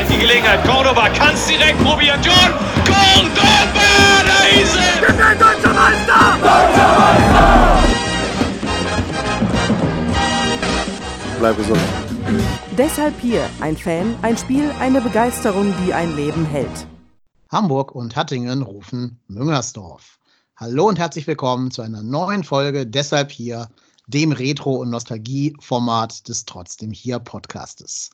vielleicht die Gelegenheit. Cordoba kann es direkt probieren. John Cordoba, da ist er! Wir sind deutscher Meister! Deutscher Meister! Bleib gesund. Deshalb hier ein Fan, ein Spiel, eine Begeisterung, die ein Leben hält. Hamburg und Hattingen rufen Müngersdorf. Hallo und herzlich willkommen zu einer neuen Folge Deshalb hier, dem Retro- und Nostalgie-Format des Trotzdem hier Podcastes.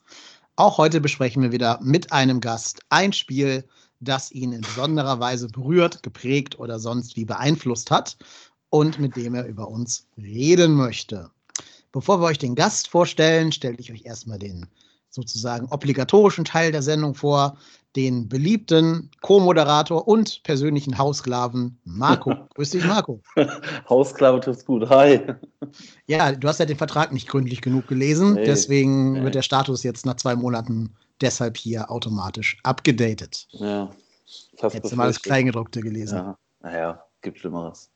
Auch heute besprechen wir wieder mit einem Gast ein Spiel, das ihn in besonderer Weise berührt, geprägt oder sonst wie beeinflusst hat und mit dem er über uns reden möchte. Bevor wir euch den Gast vorstellen, stelle ich euch erstmal den sozusagen obligatorischen Teil der Sendung vor, den beliebten Co-Moderator und persönlichen Hausklaven Marco. Grüß dich, Marco. Hausklave trifft's gut. Hi. Ja, du hast ja den Vertrag nicht gründlich genug gelesen, Nee, deswegen nee. wird der Status jetzt nach zwei Monaten deshalb hier automatisch abgedatet. Ja. Du mal das. Kleingedruckte gelesen. Ja, naja, gibt Schlimmeres.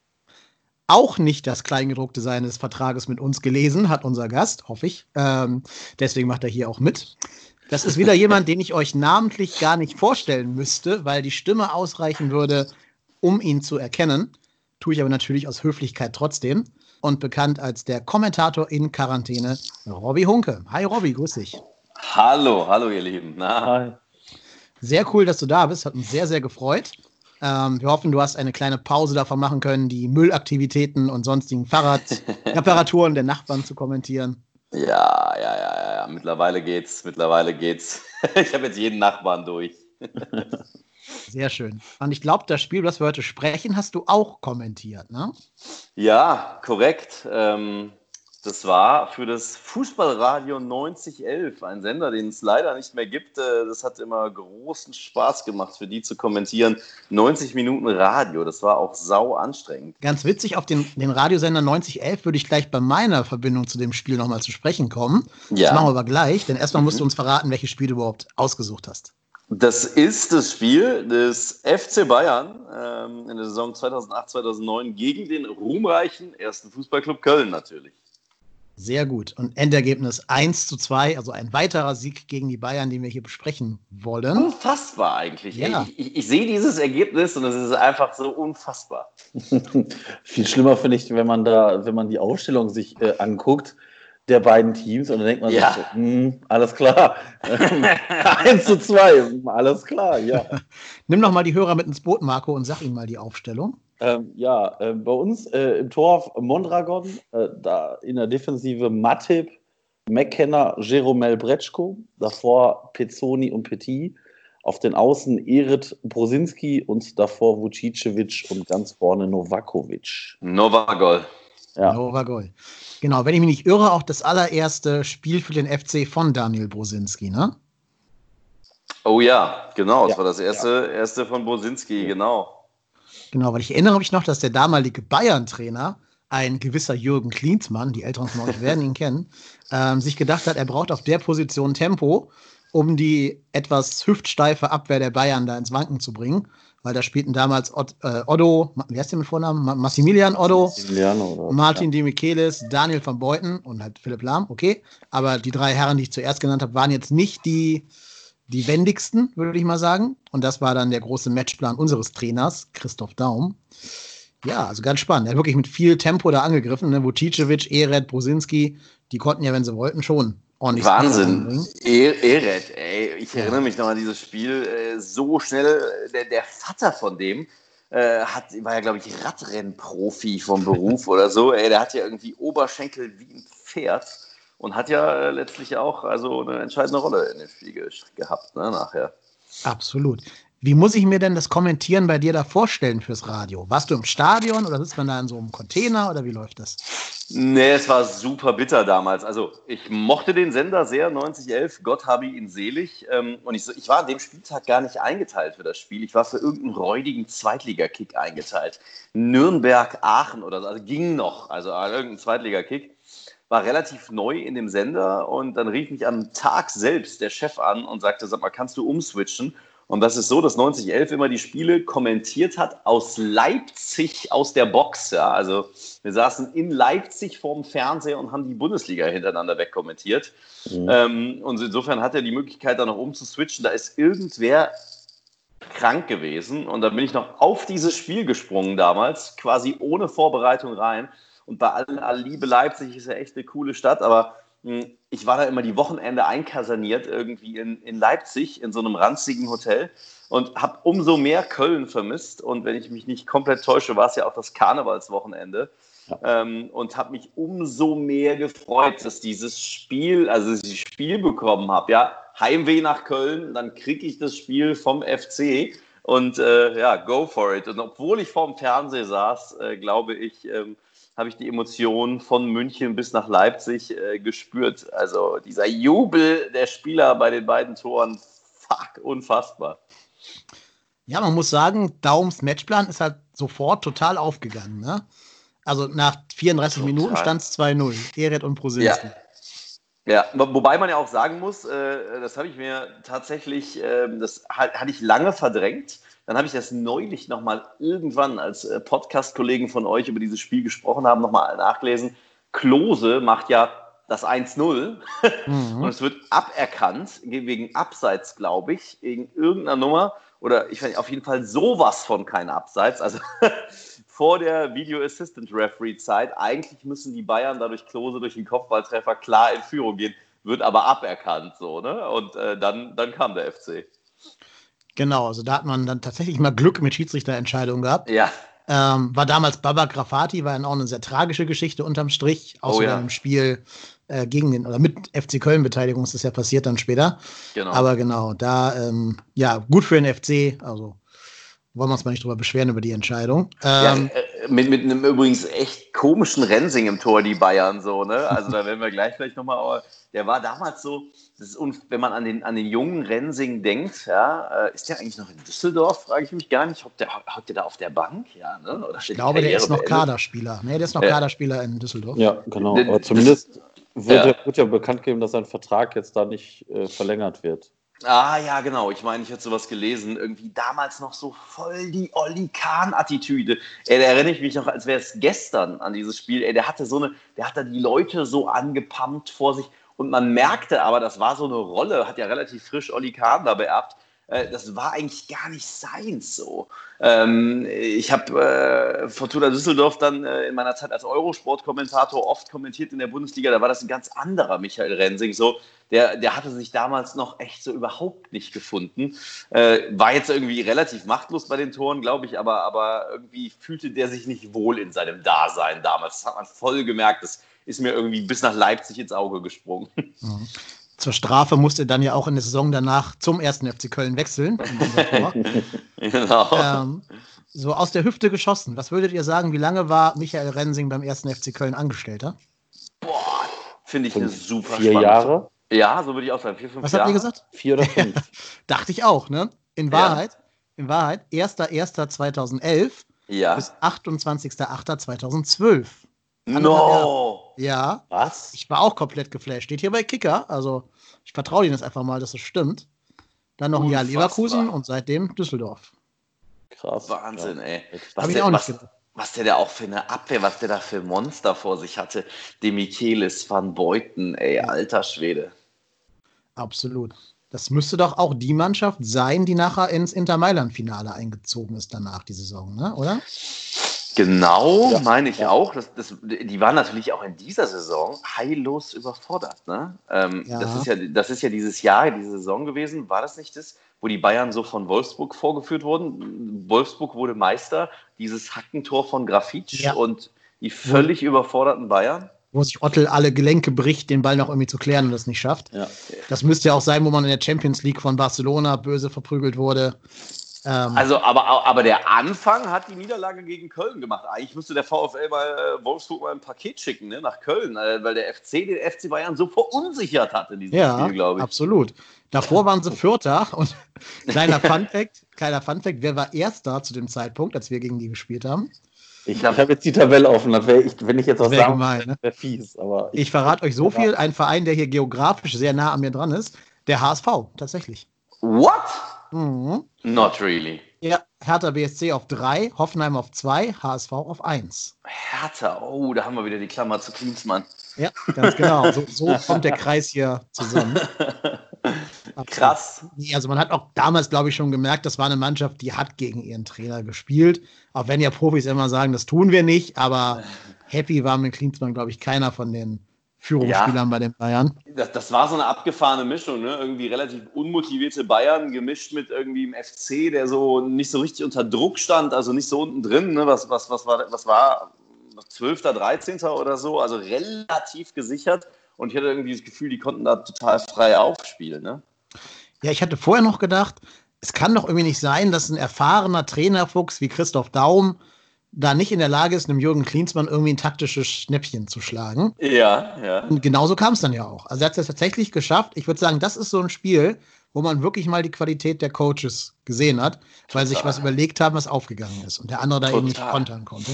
Auch nicht das Kleingedruckte seines Vertrages mit uns gelesen, hat unser Gast, hoffe ich. Ähm, deswegen macht er hier auch mit. Das ist wieder jemand, den ich euch namentlich gar nicht vorstellen müsste, weil die Stimme ausreichen würde, um ihn zu erkennen. Tue ich aber natürlich aus Höflichkeit trotzdem. Und bekannt als der Kommentator in Quarantäne, Robby Hunke. Hi Robby, grüß dich. Hallo, hallo ihr Lieben. Na, Hi. Sehr cool, dass du da bist. Hat uns sehr, sehr gefreut. Ähm, wir hoffen, du hast eine kleine Pause davon machen können, die Müllaktivitäten und sonstigen Fahrradreparaturen der Nachbarn zu kommentieren. ja, ja, ja, ja. Mittlerweile geht's, mittlerweile geht's. Ich habe jetzt jeden Nachbarn durch. Sehr schön. Und ich glaube, das Spiel, das wir heute sprechen, hast du auch kommentiert, ne? Ja, korrekt. Ähm, das war für das Fußballradio 9011, ein Sender, den es leider nicht mehr gibt. Äh, Das hat immer großen Spaß gemacht, für die zu kommentieren. 90 Minuten Radio, das war auch sau anstrengend. Ganz witzig, auf den, den Radiosender 9011 würde ich gleich bei meiner Verbindung zu dem Spiel nochmal zu sprechen kommen. Ja. Das machen wir aber gleich, denn erstmal musst Mhm. du uns verraten, welches Spiel du überhaupt ausgesucht hast. Das ist das Spiel des FC Bayern ähm, in der Saison 2008-2009 gegen den ruhmreichen ersten Fußballclub Köln natürlich. Sehr gut. Und Endergebnis 1 zu 2, also ein weiterer Sieg gegen die Bayern, den wir hier besprechen wollen. Unfassbar eigentlich. Ja. Ich, ich, ich sehe dieses Ergebnis und es ist einfach so unfassbar. Viel schlimmer finde ich, wenn man da, wenn man die Aufstellung sich äh, anguckt, der beiden Teams, und dann denkt man Ja. sich, so, hm, alles klar. 1 zu 2, alles klar, ja. Nimm doch mal die Hörer mit ins Boot, Marco, und sag ihnen mal die Aufstellung. Ähm, ja, äh, bei uns äh, im Tor Mondragon, äh, da in der Defensive Matip, McKenna, Jeromel Bretschko, davor Pezzoni und Petit, auf den Außen Erit Brosinski und davor Vucicevic und ganz vorne Novakovic. Novagol. Ja. Nova Gol. Genau, wenn ich mich nicht irre, auch das allererste Spiel für den FC von Daniel Brosinski, ne? Oh ja, genau. Das Ja. war das erste, erste von Bosinski, genau. Genau, weil ich erinnere mich noch, dass der damalige Bayern-Trainer, ein gewisser Jürgen Klinsmann, die Älteren von euch werden ihn kennen, ähm, sich gedacht hat, er braucht auf der Position Tempo, um die etwas hüftsteife Abwehr der Bayern da ins Wanken zu bringen. Weil da spielten damals Ott, äh, Otto, wie heißt der mit Vornamen? Ma- Massimilian Otto, oder- Martin Di Michelis, Daniel van Beuten und halt Philipp Lahm, okay. Aber die drei Herren, die ich zuerst genannt habe, waren jetzt nicht die, die wendigsten, würde ich mal sagen. Und das war dann der große Matchplan unseres Trainers, Christoph Daum. Ja, also ganz spannend. Er hat wirklich mit viel Tempo da angegriffen. Ne? Vucicevic, Eret, Brosinski, die konnten ja, wenn sie wollten, schon ordentlich Wahnsinn. E- Eret, ey. Ich erinnere mich noch an dieses Spiel. Äh, so schnell, der, der Vater von dem äh, hat, war ja, glaube ich, Radrennprofi vom Beruf oder so. Ey, der hat ja irgendwie Oberschenkel wie ein Pferd und hat ja äh, letztlich auch also eine entscheidende Rolle in dem Spiel ge gehabt, ne, nachher. Absolut. Wie muss ich mir denn das Kommentieren bei dir da vorstellen fürs Radio? Warst du im Stadion oder sitzt man da in so einem Container oder wie läuft das? Nee, es war super bitter damals. Also ich mochte den Sender sehr, 9011, Gott habe ihn selig. Ähm, und ich, ich war an dem Spieltag gar nicht eingeteilt für das Spiel. Ich war für irgendeinen räudigen Zweitligakick eingeteilt. Nürnberg, Aachen oder so, also ging noch, also irgendein Zweitligakick. War relativ neu in dem Sender und dann rief mich am Tag selbst der Chef an und sagte, sag mal, kannst du umswitchen? Und das ist so, dass 9011 immer die Spiele kommentiert hat aus Leipzig aus der Box. Ja. Also wir saßen in Leipzig vorm Fernseher und haben die Bundesliga hintereinander wegkommentiert. Mhm. Ähm, und insofern hat er die Möglichkeit, da noch umzuswitchen. Da ist irgendwer krank gewesen. Und da bin ich noch auf dieses Spiel gesprungen damals, quasi ohne Vorbereitung rein. Und bei aller Liebe Leipzig ist ja echt eine coole Stadt, aber hm, ich war da immer die Wochenende einkaserniert, irgendwie in, in Leipzig, in so einem ranzigen Hotel und habe umso mehr Köln vermisst. Und wenn ich mich nicht komplett täusche, war es ja auch das Karnevalswochenende. Ja. Ähm, und habe mich umso mehr gefreut, dass dieses Spiel, also dass ich das Spiel bekommen habe. Ja, Heimweh nach Köln, dann kriege ich das Spiel vom FC und äh, ja, go for it. Und obwohl ich vorm Fernseher saß, äh, glaube ich, ähm, habe ich die Emotionen von München bis nach Leipzig äh, gespürt. Also dieser Jubel der Spieler bei den beiden Toren, fuck, unfassbar. Ja, man muss sagen, Daums Matchplan ist halt sofort total aufgegangen. Ne? Also nach 34 total. Minuten stand es 2-0. Eret und Prosinski. Ja. Ja, wobei man ja auch sagen muss, äh, das habe ich mir tatsächlich, äh, das hatte ich lange verdrängt. Dann habe ich das neulich nochmal irgendwann, als äh, Podcast-Kollegen von euch über dieses Spiel gesprochen haben, nochmal nachgelesen. Klose macht ja das 1-0 mhm. und es wird aberkannt, wegen Abseits, glaube ich, wegen irgendeiner Nummer oder ich nicht, auf jeden Fall sowas von kein Abseits. Also vor der Video Assistant Referee Zeit. Eigentlich müssen die Bayern dadurch Klose durch den Kopfballtreffer klar in Führung gehen, wird aber aberkannt so, ne? Und äh, dann, dann kam der FC. Genau, also da hat man dann tatsächlich mal Glück mit Schiedsrichterentscheidungen gehabt. Ja. Ähm, war damals Baba Grafati, war dann auch eine sehr tragische Geschichte unterm Strich, außer oh, ja. im Spiel äh, gegen den oder mit FC Köln Beteiligung ist das ja passiert dann später. Genau. Aber genau, da ähm, ja gut für den FC, also wollen wir uns mal nicht drüber beschweren über die Entscheidung. Ähm, ja, äh, mit, mit einem übrigens echt komischen Rensing im Tor, die Bayern so, ne? Also da werden wir gleich vielleicht nochmal, der war damals so, wenn man an den, an den jungen Rensing denkt, ja, äh, ist der eigentlich noch in Düsseldorf, frage ich mich gar nicht. Hockt der, hockt der da auf der Bank? Ja, ne? Oder ich glaube, der ist noch beendet? Kaderspieler. Nee, der ist noch ja. Kaderspieler in Düsseldorf. Ja, genau. Aber zumindest wird ja. wird ja bekannt geben, dass sein Vertrag jetzt da nicht äh, verlängert wird. Ah ja, genau. Ich meine, ich hätte sowas gelesen. Irgendwie damals noch so voll die Olli Kahn-Attitüde. Ey, da erinnere ich mich noch, als wäre es gestern an dieses Spiel. Ey, der hatte so eine, der hat da die Leute so angepumpt vor sich. Und man merkte aber, das war so eine Rolle, hat ja relativ frisch Olli Kahn da beerbt. Äh, das war eigentlich gar nicht seins so. Ähm, ich habe äh, Fortuna Düsseldorf dann äh, in meiner Zeit als Eurosport-Kommentator oft kommentiert in der Bundesliga. Da war das ein ganz anderer Michael Rensing. So, der, der hatte sich damals noch echt so überhaupt nicht gefunden. War jetzt irgendwie relativ machtlos bei den Toren, glaube ich, aber, aber irgendwie fühlte der sich nicht wohl in seinem Dasein damals. Das hat man voll gemerkt. Das ist mir irgendwie bis nach Leipzig ins Auge gesprungen. Mhm. Zur Strafe musste er dann ja auch in der Saison danach zum ersten FC Köln wechseln. genau. Ähm, so aus der Hüfte geschossen. Was würdet ihr sagen, wie lange war Michael Rensing beim ersten FC Köln Angestellter? Boah, finde ich eine super Vier spannende. Jahre? Ja, so würde ich auch sagen. Vier, fünf Was Jahre. habt ihr gesagt? Vier oder fünf. Dachte ich auch, ne? In Wahrheit, ja. in Wahrheit, 1.1.2011 ja. bis 28.08.2012. No! Ja. Was? Ich war auch komplett geflasht. Steht hier bei Kicker. Also, ich vertraue Ihnen jetzt einfach mal, dass es stimmt. Dann noch ein Jahr Leverkusen und seitdem Düsseldorf. Krass. Wahnsinn, ja. ey. Was Hab ich auch nicht was, was der da auch für eine Abwehr, was der da für Monster vor sich hatte. Demichelis, Van Beuten, ey, alter Schwede. Absolut. Das müsste doch auch die Mannschaft sein, die nachher ins Inter Mailand-Finale eingezogen ist danach, die Saison, ne? oder? Genau, ja. meine ich ja. auch. Das, das, die waren natürlich auch in dieser Saison heillos überfordert. Ne? Ähm, ja. Das, ist ja, das ist ja dieses Jahr, diese Saison gewesen. War das nicht das, wo die Bayern so von Wolfsburg vorgeführt wurden? Wolfsburg wurde Meister, dieses Hackentor von Grafitsch und die völlig überforderten Bayern wo sich Ottel alle Gelenke bricht, den Ball noch irgendwie zu klären und das nicht schafft. Ja. Das müsste ja auch sein, wo man in der Champions League von Barcelona böse verprügelt wurde. Ähm, also, aber, aber der Anfang hat die Niederlage gegen Köln gemacht. Eigentlich müsste der VfL mal äh, Wolfsburg mal ein Paket schicken ne, nach Köln, äh, weil der FC den FC Bayern so verunsichert hat in diesem ja, Spiel, glaube ich. Absolut. Davor waren sie Vierter und kleiner Funfact, kleiner Funfact, wer war Erster zu dem Zeitpunkt, als wir gegen die gespielt haben? Ich habe jetzt die Tabelle offen, ich, wenn ich jetzt was sagen gemein, ne? wäre fies. Aber ich, ich verrate euch so viel, ein Verein, der hier geografisch sehr nah an mir dran ist, der HSV, tatsächlich. What? Mhm. Not really. Ja, Hertha BSC auf 3, Hoffenheim auf 2, HSV auf 1. Hertha, oh, da haben wir wieder die Klammer zu Klinsmann. Ja, ganz genau. So, so kommt der Kreis hier zusammen. Krass. Also man hat auch damals, glaube ich, schon gemerkt, das war eine Mannschaft, die hat gegen ihren Trainer gespielt. Auch wenn ja Profis immer sagen, das tun wir nicht, aber happy war mit Klinsmann, glaube ich, keiner von den Führungsspielern ja, bei den Bayern. Das, das, war so eine abgefahrene Mischung, ne? Irgendwie relativ unmotivierte Bayern gemischt mit irgendwie im FC, der so nicht so richtig unter Druck stand, also nicht so unten drin. Ne? Was, was, was, war, was war 12., 13. oder so, also relativ gesichert. Und ich hatte irgendwie das Gefühl, die konnten da total frei aufspielen. Ne? Ja, ich hatte vorher noch gedacht, es kann doch irgendwie nicht sein, dass ein erfahrener Trainerfuchs wie Christoph Daum da nicht in der Lage ist, einem Jürgen Klinsmann irgendwie ein taktisches Schnäppchen zu schlagen. Ja, ja. Und genauso kam es dann ja auch. Also er hat es tatsächlich geschafft. Ich würde sagen, das ist so ein Spiel, wo man wirklich mal die Qualität der Coaches gesehen hat, weil sich was überlegt haben, was aufgegangen ist und der andere da Total. eben nicht kontern konnte.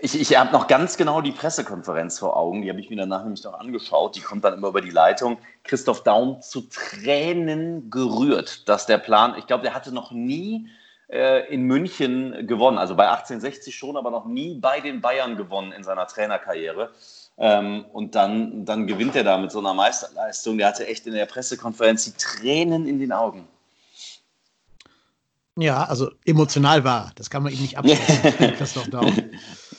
Ich, ich habe noch ganz genau die Pressekonferenz vor Augen, die habe ich mir danach nämlich noch angeschaut. Die kommt dann immer über die Leitung. Christoph Daum zu Tränen gerührt, dass der Plan, ich glaube, der hatte noch nie in München gewonnen. Also bei 1860 schon, aber noch nie bei den Bayern gewonnen in seiner Trainerkarriere. Ähm, und dann, dann gewinnt er da mit so einer Meisterleistung. Der hatte echt in der Pressekonferenz die Tränen in den Augen. Ja, also emotional war. Das kann man ihm nicht absprechen. Christoph Daum.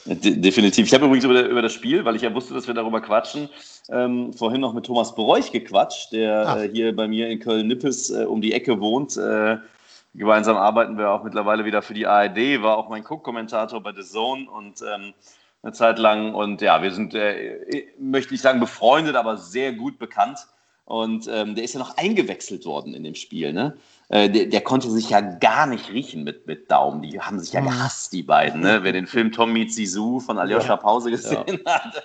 Definitiv. Ich habe übrigens über, über, das Spiel, weil ich ja wusste, dass wir darüber quatschen, ähm, vorhin noch mit Thomas Bräuch gequatscht, der äh, hier bei mir in Köln-Nippes äh, um die Ecke wohnt. Äh, Gemeinsam arbeiten wir auch mittlerweile wieder für die ARD, war auch mein Cook-Kommentator bei The Zone und ähm, eine Zeit lang. Und ja, wir sind, äh, möchte ich sagen, befreundet, aber sehr gut bekannt. Und ähm, der ist ja noch eingewechselt worden in dem Spiel. Ne? Äh, der, der, konnte sich ja gar nicht riechen mit, mit Daumen. Die haben sich ja mhm. gehasst, die beiden. Ne? Wer den Film Tom Meets Sisu von Aljoscha ja. Pause gesehen ja. hat.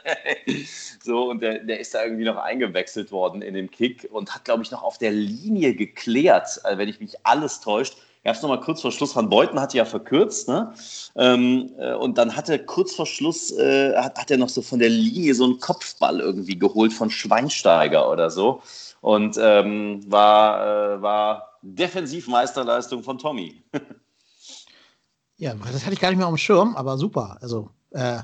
so, und der, der ist da irgendwie noch eingewechselt worden in dem Kick und hat, glaube ich, noch auf der Linie geklärt, äh, wenn ich mich alles täuscht. Gab es nochmal kurz vor Schluss, Van Beuten hatte ja verkürzt, ne? Ähm, äh, und dann hat er kurz vor Schluss, äh, hat, hat er noch so von der Linie so einen Kopfball irgendwie geholt von Schweinsteiger oder so. Und ähm, war, äh, war Defensivmeisterleistung von Tommy. ja, das hatte ich gar nicht mehr auf dem Schirm, aber super. Also äh,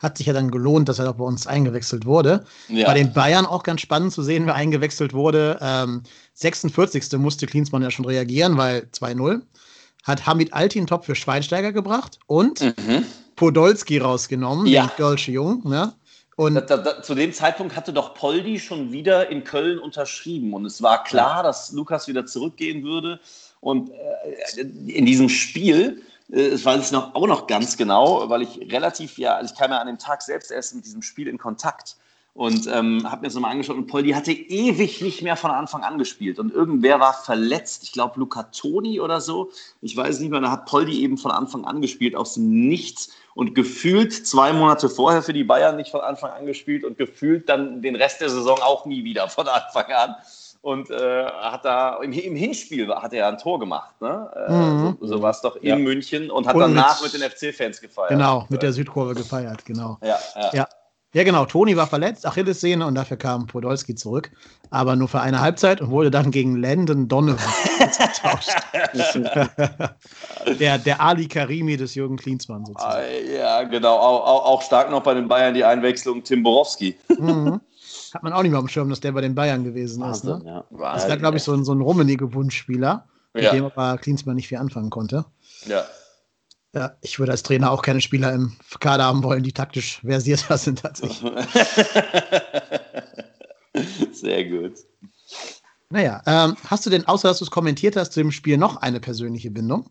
hat sich ja dann gelohnt, dass er doch bei uns eingewechselt wurde. Ja. Bei den Bayern auch ganz spannend zu sehen, wer eingewechselt wurde. Ähm, 46. musste Klinsmann ja schon reagieren, weil 2-0. Hat Hamid Altin Top für Schweinsteiger gebracht und mhm. Podolski rausgenommen, ja. den Dolce Jung. Ne? Und da, da, zu dem Zeitpunkt hatte doch Poldi schon wieder in Köln unterschrieben. Und es war klar, dass Lukas wieder zurückgehen würde. Und äh, in diesem Spiel, äh, das weiß ich noch, auch noch ganz genau, weil ich relativ, ja, also ich kam ja an dem Tag selbst erst mit diesem Spiel in Kontakt und ähm, habe mir das nochmal angeschaut. Und Poldi hatte ewig nicht mehr von Anfang an gespielt. Und irgendwer war verletzt, ich glaube Luca Toni oder so, ich weiß nicht mehr, da hat Poldi eben von Anfang an gespielt aus dem Nichts und gefühlt zwei Monate vorher für die Bayern nicht von Anfang an gespielt und gefühlt dann den Rest der Saison auch nie wieder von Anfang an. Und äh, hat da im, im, Hinspiel hat er ein Tor gemacht, ne? Äh, mhm. So, so war es doch in ja. München und hat und danach mit, mit den FC-Fans gefeiert. Genau, mit der Südkurve gefeiert, genau. Ja, ja. ja. Ja, genau. Toni war verletzt, Achillessehne und dafür kam Podolski zurück. Aber nur für eine Halbzeit und wurde dann gegen Landon Donovan ausgetauscht. der, der Ali Karimi des Jürgen Klinsmann sozusagen. Ah, ja, genau. Auch, auch, auch, stark noch bei den Bayern die Einwechslung Tim Borowski. Mhm. Hat man auch nicht mehr auf dem Schirm, dass der bei den Bayern gewesen Wahnsinn, ist. Ne? Ja. Das war, glaube ich, so ein, so ein rummenige Wunschspieler, mit ja. dem aber Klinsmann nicht viel anfangen konnte. Ja. Ja, ich würde als Trainer auch keine Spieler im Kader haben wollen, die taktisch versierter sind als ich. Sehr gut. Naja, ähm, hast du denn, außer dass du es kommentiert hast, zu dem Spiel noch eine persönliche Bindung?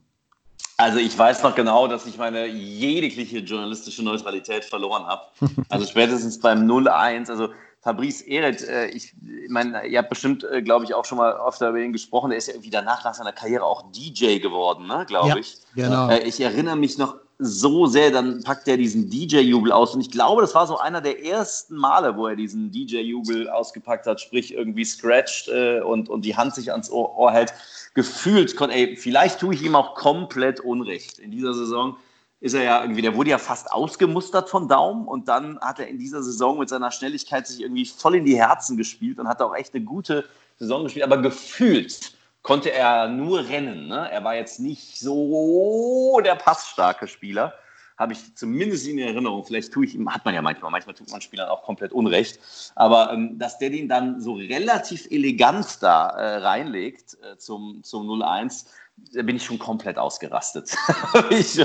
Also ich weiß noch genau, dass ich meine jegliche journalistische Neutralität verloren habe. Also spätestens beim 0-1, also Fabrice Eret, äh, ich meine, ihr habt bestimmt, äh, glaube ich, auch schon mal oft über ihn gesprochen. Er ist ja irgendwie danach nach seiner Karriere auch DJ geworden, ne, glaube Ja, ich. genau. Äh, ich erinnere mich noch so sehr, dann packt er diesen DJ-Jubel aus. Und ich glaube, das war so einer der ersten Male, wo er diesen DJ-Jubel ausgepackt hat, sprich irgendwie scratcht und, und die Hand sich ans Ohr, Ohr hält. Gefühlt, ey, vielleicht tue ich ihm auch komplett Unrecht. In dieser Saison ist er ja irgendwie, der wurde ja fast ausgemustert von Daum und dann hat er in dieser Saison mit seiner Schnelligkeit sich irgendwie voll in die Herzen gespielt und hat auch echt eine gute Saison gespielt, aber gefühlt konnte er nur rennen. Ne? Er war jetzt nicht so der passstarke Spieler, habe ich zumindest in Erinnerung. Vielleicht tue ich ihm, hat man ja manchmal, manchmal tut man Spielern auch komplett Unrecht, aber ähm, dass der den dann so relativ elegant da äh, reinlegt äh, zum, zum 0-1, da bin ich schon komplett ausgerastet. ich,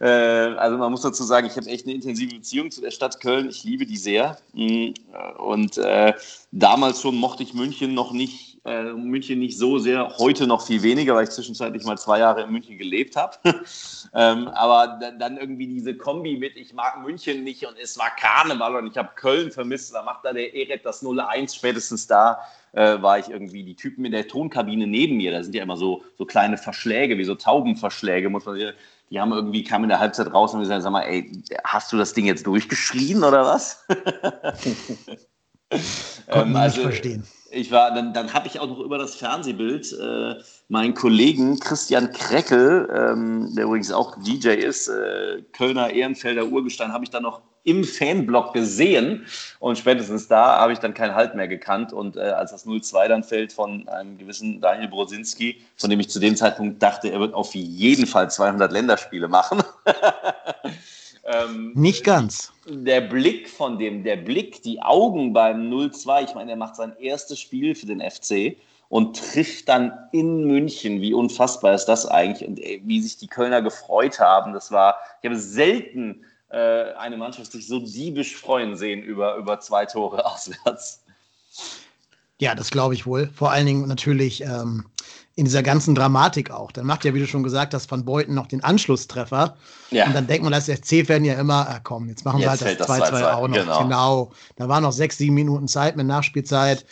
äh, also man muss dazu sagen, ich habe echt eine intensive Beziehung zu der Stadt Köln. Ich liebe die sehr. Mm, Und äh, damals schon mochte ich München noch nicht, äh, München nicht so sehr, heute noch viel weniger, weil ich zwischenzeitlich mal zwei Jahre in München gelebt habe. ähm, aber da- dann irgendwie diese Kombi mit, ich mag München nicht und es war Karneval und ich habe Köln vermisst, da macht da der Eret das 0-1 spätestens da äh, war ich irgendwie, die Typen in der Tonkabine neben mir, da sind ja immer so, so kleine Verschläge, wie so Taubenverschläge, muss man sagen. Die haben irgendwie, kamen in der Halbzeit raus und gesagt, sag mal, ey, hast du das Ding jetzt durchgeschrien oder was? Konnten Ähm, wir nicht also, verstehen. Ich war, dann, dann habe ich auch noch über das Fernsehbild äh, meinen Kollegen Christian Kreckel, ähm, der übrigens auch DJ ist, äh, Kölner Ehrenfelder Urgestein, habe ich dann noch im Fanblock gesehen und spätestens da habe ich dann keinen Halt mehr gekannt und äh, als das 0-2 dann fällt von einem gewissen Daniel Brosinski, von dem ich zu dem Zeitpunkt dachte, er wird auf jeden Fall 200 Länderspiele machen. ähm, Nicht ganz. der Blick von dem, der Blick, die Augen beim 0-2, ich meine, er macht sein erstes Spiel für den FC und trifft dann in München. Wie unfassbar ist das eigentlich? Und wie sich die Kölner gefreut haben, das war, ich habe selten äh, eine Mannschaft sich so diebisch freuen sehen über, über zwei Tore auswärts. Ja, das glaube ich wohl. Vor allen Dingen natürlich ähm, in dieser ganzen Dramatik auch. Dann macht ja, wie du schon gesagt hast, Van Beuten noch den Anschlusstreffer. Ja. Und dann denkt man als FC-Fan ja immer, ah, komm, jetzt machen wir Jetzt halt das fällt das 2-2 2-2, auch noch. genau. Genau. Da waren noch sechs, sieben Minuten Zeit mit Nachspielzeit.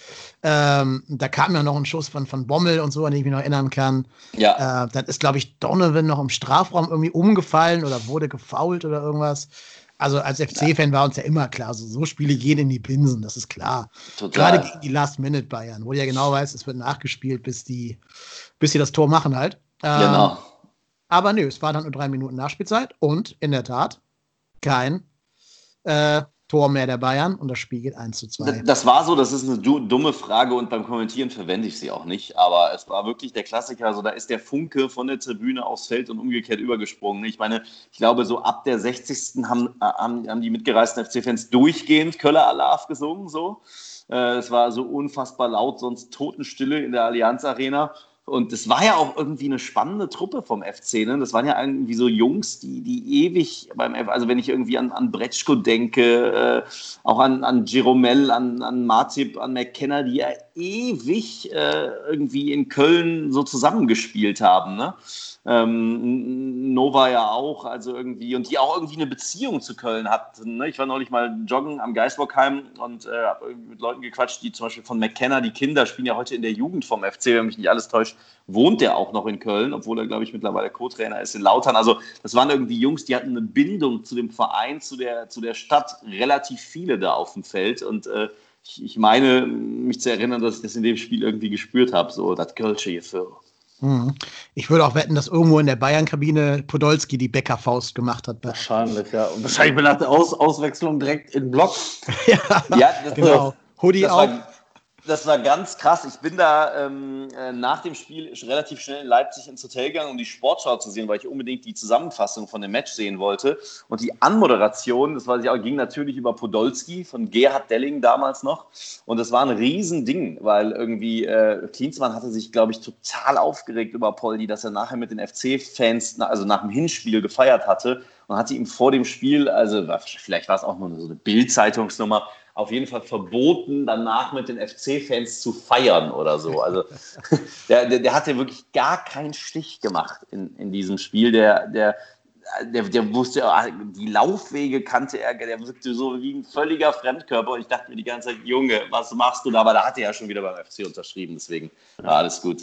Ähm, da kam ja noch ein Schuss von, von Bommel und so, an den ich mich noch erinnern kann. Ja. Äh, dann ist, glaube ich, Donovan noch im Strafraum irgendwie umgefallen oder wurde gefault oder irgendwas. Also als FC-Fan war uns ja immer klar, so, so Spiele gehen in die Binsen, das ist klar. Total. Gerade gegen die Last-Minute-Bayern, wo du ja genau weißt, es wird nachgespielt, bis die, bis sie das Tor machen halt. Ähm, Genau. Aber nö, es war dann nur drei Minuten Nachspielzeit und in der Tat kein äh, Tor mehr der Bayern und das Spiel geht 1 zu 2. Das, war so, das ist eine du dumme Frage und beim Kommentieren verwende ich sie auch nicht. Aber es war wirklich der Klassiker. Also da ist der Funke von der Tribüne aufs Feld und umgekehrt übergesprungen. Ich meine, ich glaube, so ab der 60. haben, äh, haben, haben die mitgereisten FC-Fans durchgehend Köller Alarv gesungen. So. Äh, Es war so unfassbar laut, sonst Totenstille in der Allianz Arena. Und das war ja auch irgendwie eine spannende Truppe vom FC. Ne? Das waren ja irgendwie so Jungs, die, die ewig beim F also wenn ich irgendwie an, an Bretschko denke, äh, auch an, an Jeromel, an, an Martip, an McKenna, die ja ewig äh, irgendwie in Köln so zusammengespielt haben. Ne? Ähm, Nova ja auch, also irgendwie, und die auch irgendwie eine Beziehung zu Köln hatten. Ne? Ich war neulich mal joggen am Geisbockheim und äh, habe mit Leuten gequatscht, die zum Beispiel von McKenna, die Kinder spielen ja heute in der Jugend vom FC, wenn mich nicht alles täuscht, wohnt der auch noch in Köln, obwohl er, glaube ich, mittlerweile Co-Trainer ist in Lautern. Also das waren irgendwie Jungs, die hatten eine Bindung zu dem Verein, zu der, zu der Stadt, relativ viele da auf dem Feld und äh, ich, meine, mich zu erinnern, dass ich das in dem Spiel irgendwie gespürt habe, so das Kölsche Gefühl. Mhm. Ich würde auch wetten, dass irgendwo in der Bayern-Kabine Podolski die Bäckerfaust gemacht hat. Wahrscheinlich, ja. Und wahrscheinlich nach der Aus Auswechslung direkt in Block. ja, Ja, das, genau. Hoodie auf. Das war ganz krass. Ich bin da ähm, äh, nach dem Spiel relativ schnell in Leipzig ins Hotel gegangen, um die Sportschau zu sehen, weil ich unbedingt die Zusammenfassung von dem Match sehen wollte. Und die Anmoderation, das weiß ich auch, ging natürlich über Podolski von Gerhard Delling damals noch. Und das war ein Riesending, weil irgendwie äh, Klinsmann hatte sich, glaube ich, total aufgeregt über Poldi, dass er nachher mit den FC-Fans, also nach dem Hinspiel gefeiert hatte und hatte ihm vor dem Spiel, also vielleicht war es auch nur so eine Bild-Zeitungsnummer, auf jeden Fall verboten, danach mit den FC-Fans zu feiern oder so. Also der, der, der, hat ja wirklich gar keinen Stich gemacht in, in diesem Spiel. Der, der, der, der wusste, die Laufwege kannte er, der wirkte so wie ein völliger Fremdkörper. Und ich dachte mir die ganze Zeit, Junge, was machst du da? Aber da hat er ja schon wieder beim FC unterschrieben, deswegen war alles gut.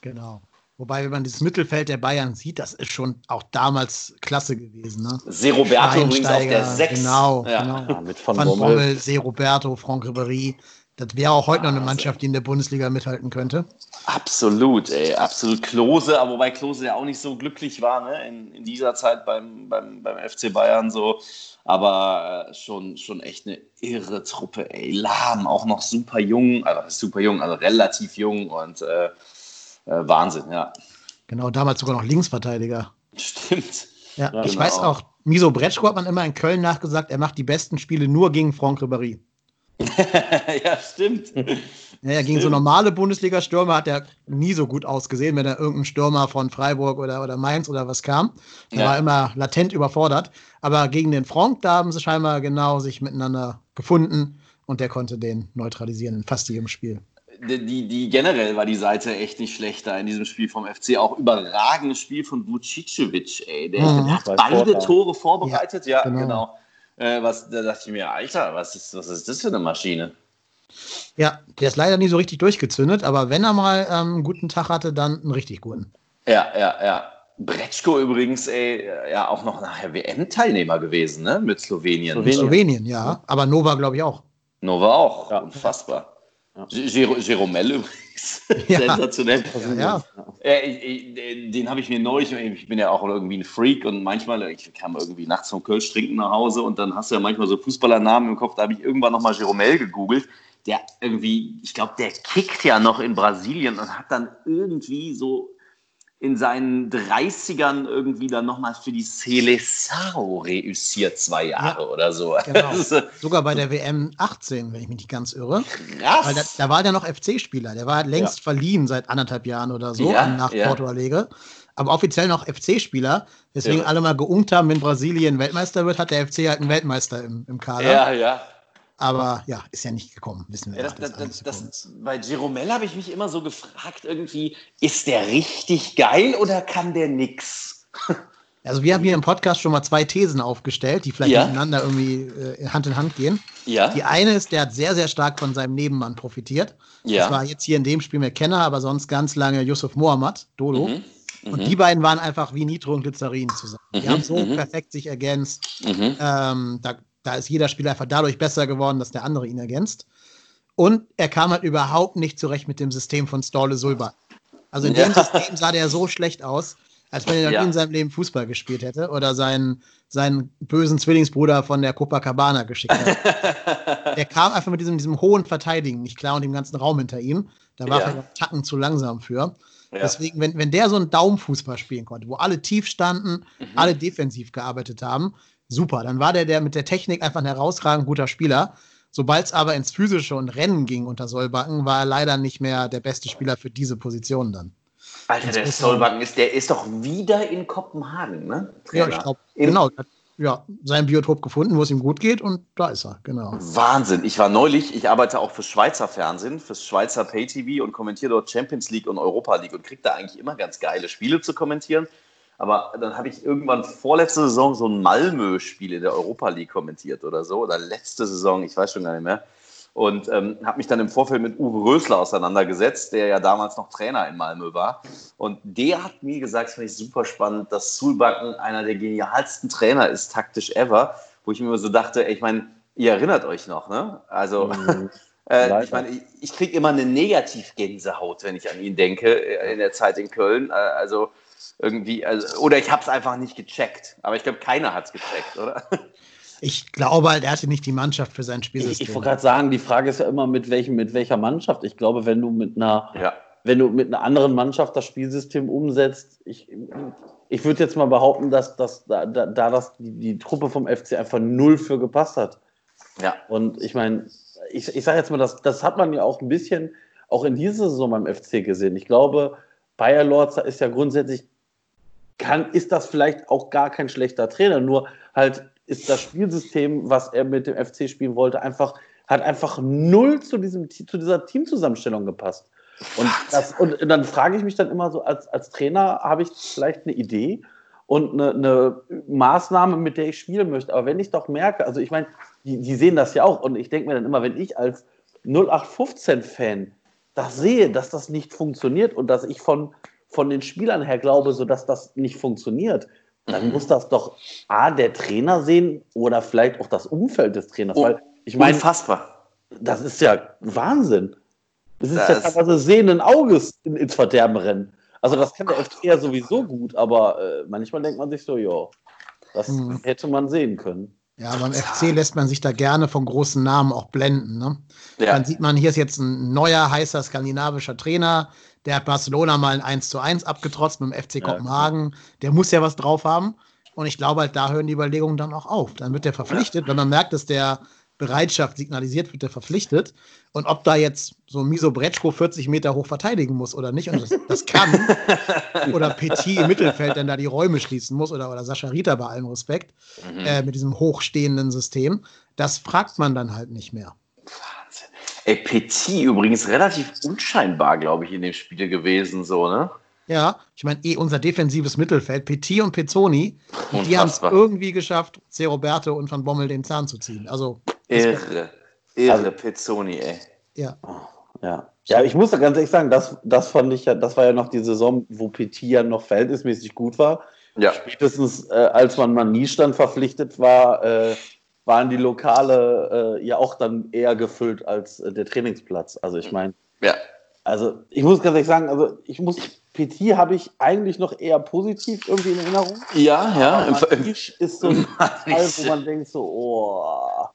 Genau. Wobei, wenn man dieses Mittelfeld der Bayern sieht, das ist schon auch damals klasse gewesen. Ne? Seroberto übrigens auf der 6. Genau, ja. genau. Ja, mit Van, Van Bommel. Bommel, Seroberto, Franck Ribéry. Das wäre auch heute noch eine Mannschaft, die in der Bundesliga mithalten könnte. Absolut, ey, absolut. Klose, aber wobei Klose ja auch nicht so glücklich war, ne, in, in dieser Zeit beim, beim, beim FC Bayern so. Aber äh, schon, schon echt eine irre Truppe, ey. Lahm, auch noch super jung, also super jung, also relativ jung und äh, Wahnsinn, ja. Genau, damals sogar noch Linksverteidiger. Stimmt. Ja, Ja, ich genau. weiß auch, Miso Bretschko hat man immer in Köln nachgesagt, er macht die besten Spiele nur gegen Franck Ribéry. ja, stimmt. Ja, ja, gegen so normale Bundesliga-Stürmer hat er nie so gut ausgesehen, wenn da irgendein Stürmer von Freiburg oder, oder Mainz oder was kam. Der Ja. war immer latent überfordert. Aber gegen den Franck, da haben sie scheinbar genau sich miteinander gefunden und der konnte den neutralisieren in fast jedem Spiel. Die, die, generell war die Seite echt nicht schlechter in diesem Spiel vom FC. Auch überragendes Spiel von Vucicevic, ey. Der, Mhm. der hat beide Vorlagen. Tore vorbereitet. Ja, genau. genau. Äh, was, da dachte ich mir, Alter, was ist, was ist das für eine Maschine? Ja, der ist leider nie so richtig durchgezündet, aber wenn er mal ähm, einen guten Tag hatte, dann einen richtig guten. Ja, ja, ja. Bretschko übrigens, ey, ja, auch noch nachher WM-Teilnehmer gewesen, ne? Mit Slowenien. Slowenien. Slowenien, ja. Aber Nova, glaube ich, auch. Nova auch. Ja. Unfassbar. Ja. Jero- Jeromel übrigens. Ja. Sensationell. Ja, Äh, ich, ich, den habe ich mir neulich, ich bin ja auch irgendwie ein Freak und manchmal, ich kam irgendwie nachts vom Kölsch trinken nach Hause und dann hast du ja manchmal so Fußballernamen im Kopf, da habe ich irgendwann nochmal Jeromel gegoogelt. Der irgendwie, ich glaube, der kickt ja noch in Brasilien und hat dann irgendwie so in seinen 30ern irgendwie dann nochmal für die Seleção reüssiert, zwei Jahre oder so. Genau. Äh, Sogar bei der WM 18, wenn ich mich nicht ganz irre. krass. Weil da, da war der noch FC-Spieler. Der war längst verliehen seit anderthalb Jahren oder so Ja, nach ja. Porto Alegre. Aber offiziell noch FC-Spieler. Deswegen Ja. alle mal geunkt haben, wenn Brasilien Weltmeister wird, hat der FC halt einen Weltmeister im, im Kader. ja, ja. Aber ja, ist ja nicht gekommen, wissen wir. Ja, das, das, das, bei Jeromel habe ich mich immer so gefragt, irgendwie, ist der richtig geil oder kann der nix? Also wir haben hier im Podcast schon mal zwei Thesen aufgestellt, die vielleicht Ja. miteinander irgendwie äh, Hand in Hand gehen. Ja. Die eine ist, der hat sehr, sehr stark von seinem Nebenmann profitiert. Ja. Das war jetzt hier in dem Spiel McKenna, aber sonst ganz lange Yusuf Mohammad, Dolo. Mhm. Und Mhm. die beiden waren einfach wie Nitro und Glycerin zusammen. Die Mhm, haben so mhm. perfekt sich ergänzt. Mhm. Ähm, da, da ist jeder Spieler einfach dadurch besser geworden, dass der andere ihn ergänzt. Und er kam halt überhaupt nicht zurecht mit dem System von Storle Sulba. Also in dem Ja. System sah der so schlecht aus, als wenn er noch Ja. in seinem Leben Fußball gespielt hätte oder seinen, seinen bösen Zwillingsbruder von der Copacabana geschickt hat. der kam einfach mit diesem, diesem hohen Verteidigen nicht klar und dem ganzen Raum hinter ihm. Da war Ja. auch Tacken zu langsam für. Ja. Deswegen, wenn, wenn der so einen Daumenfußball spielen konnte, wo alle tief standen, Mhm. alle defensiv gearbeitet haben, super. Dann war der, der mit der Technik einfach ein herausragend guter Spieler. Sobald es aber ins Physische und Rennen ging unter Solbacken, war er leider nicht mehr der beste Spieler für diese Position dann. Alter, der Solbakken ist, der ist doch wieder in Kopenhagen, ne? Ja, Trainer. ich glaube, genau. Hat, ja, sein Biotop gefunden, wo es ihm gut geht und da ist er, genau. Wahnsinn. Ich war neulich, ich arbeite auch fürs Schweizer Fernsehen, fürs Schweizer Pay-TV und kommentiere dort Champions League und Europa League und kriege da eigentlich immer ganz geile Spiele zu kommentieren. Aber dann habe ich irgendwann vorletzte Saison so ein Malmö-Spiel in der Europa League kommentiert oder so. Oder letzte Saison, ich weiß schon gar nicht mehr. Und ähm, habe mich dann im Vorfeld mit Uwe Rösler auseinandergesetzt, der ja damals noch Trainer in Malmö war. Und der hat mir gesagt, das fand ich super spannend, dass Sulbacken einer der genialsten Trainer ist, taktisch ever. Wo ich mir immer so dachte, ey, ich meine, ihr erinnert euch noch, ne? Also, Mhm. äh, ich meine, ich, ich kriege immer eine Negativ-Gänsehaut, wenn ich an ihn denke, äh, in der Zeit in Köln. Äh, also irgendwie, also, oder ich habe es einfach nicht gecheckt. Aber ich glaube, keiner hat es gecheckt, oder? Ich glaube halt, er hatte nicht die Mannschaft für sein Spielsystem. Ich, ich wollte gerade sagen, die Frage ist ja immer, mit, welchem, mit welcher Mannschaft. Ich glaube, wenn du mit einer, Ja. wenn du mit einer anderen Mannschaft das Spielsystem umsetzt, ich, ich würde jetzt mal behaupten, dass, dass da, da, da das die, die Truppe vom FC einfach null für gepasst hat. Ja. Und ich meine, ich, ich sage jetzt mal, das, das hat man ja auch ein bisschen auch in dieser Saison beim FC gesehen. Ich glaube, Bayer Lorzer ist ja grundsätzlich, kann, ist das vielleicht auch gar kein schlechter Trainer, nur halt ist das Spielsystem, was er mit dem FC spielen wollte, einfach, hat einfach null zu, diesem, zu dieser Teamzusammenstellung gepasst. Und, das, und dann frage ich mich dann immer so, als, als Trainer habe ich vielleicht eine Idee und eine, eine Maßnahme, mit der ich spielen möchte. Aber wenn ich doch merke, also ich meine, die, die sehen das ja auch und ich denke mir dann immer, wenn ich als 0815-Fan das sehe, dass das nicht funktioniert und dass ich von, von den Spielern her glaube, so dass das nicht funktioniert, dann muss das doch A, der Trainer sehen oder vielleicht auch das Umfeld des Trainers. Oh, weil ich meine, Unfassbar. das ist ja Wahnsinn. Das ist ja Das- teilweise sehenden Auges in, ins Verderben rennen. Also das kann der FC ja sowieso gut, aber äh, manchmal denkt man sich so, ja, das Hm. hätte man sehen können. Ja, beim FC lässt man sich da gerne von großen Namen auch blenden. Ne? Ja. Dann sieht man, hier ist jetzt ein neuer, heißer skandinavischer Trainer, der hat Barcelona mal ein 1 zu 1 abgetrotzt mit dem FC Kopenhagen. Der muss ja was drauf haben. Und ich glaube halt, da hören die Überlegungen dann auch auf. Dann wird der verpflichtet, wenn man merkt, dass der Bereitschaft signalisiert, wird der verpflichtet. Und ob da jetzt so Miso Bretschko 40 Meter hoch verteidigen muss oder nicht, und das, das kann, oder Petit im Mittelfeld dann da die Räume schließen muss, oder, oder Sascha Rita bei allem Respekt, Mhm. äh, mit diesem hochstehenden System, das fragt man dann halt nicht mehr. Ey, Petit übrigens relativ unscheinbar, glaube ich, in dem Spiel gewesen, so, ne? Ja, ich meine, eh unser defensives Mittelfeld, Petit und Pizzoni, die haben es irgendwie geschafft. Roberto und Van Bommel den Zahn zu ziehen. Also, Irre. Irre, Pizzoni, ey. ja. Ja. Ja, ich muss da ganz ehrlich sagen, das, das fand ich ja, das war ja noch die Saison, wo Petit ja noch verhältnismäßig gut war. Ja. Spätestens äh, als man Maniche dann verpflichtet war, äh, waren die Lokale äh, ja auch dann eher gefüllt als äh, der Trainingsplatz. Also ich meine, Ja. also ich muss ganz ehrlich sagen, also ich muss, Petit habe ich eigentlich noch eher positiv irgendwie in Erinnerung. Ja, ja. Im, Aber im, Maniche ist so ein Fall, wo man denkt so, oh.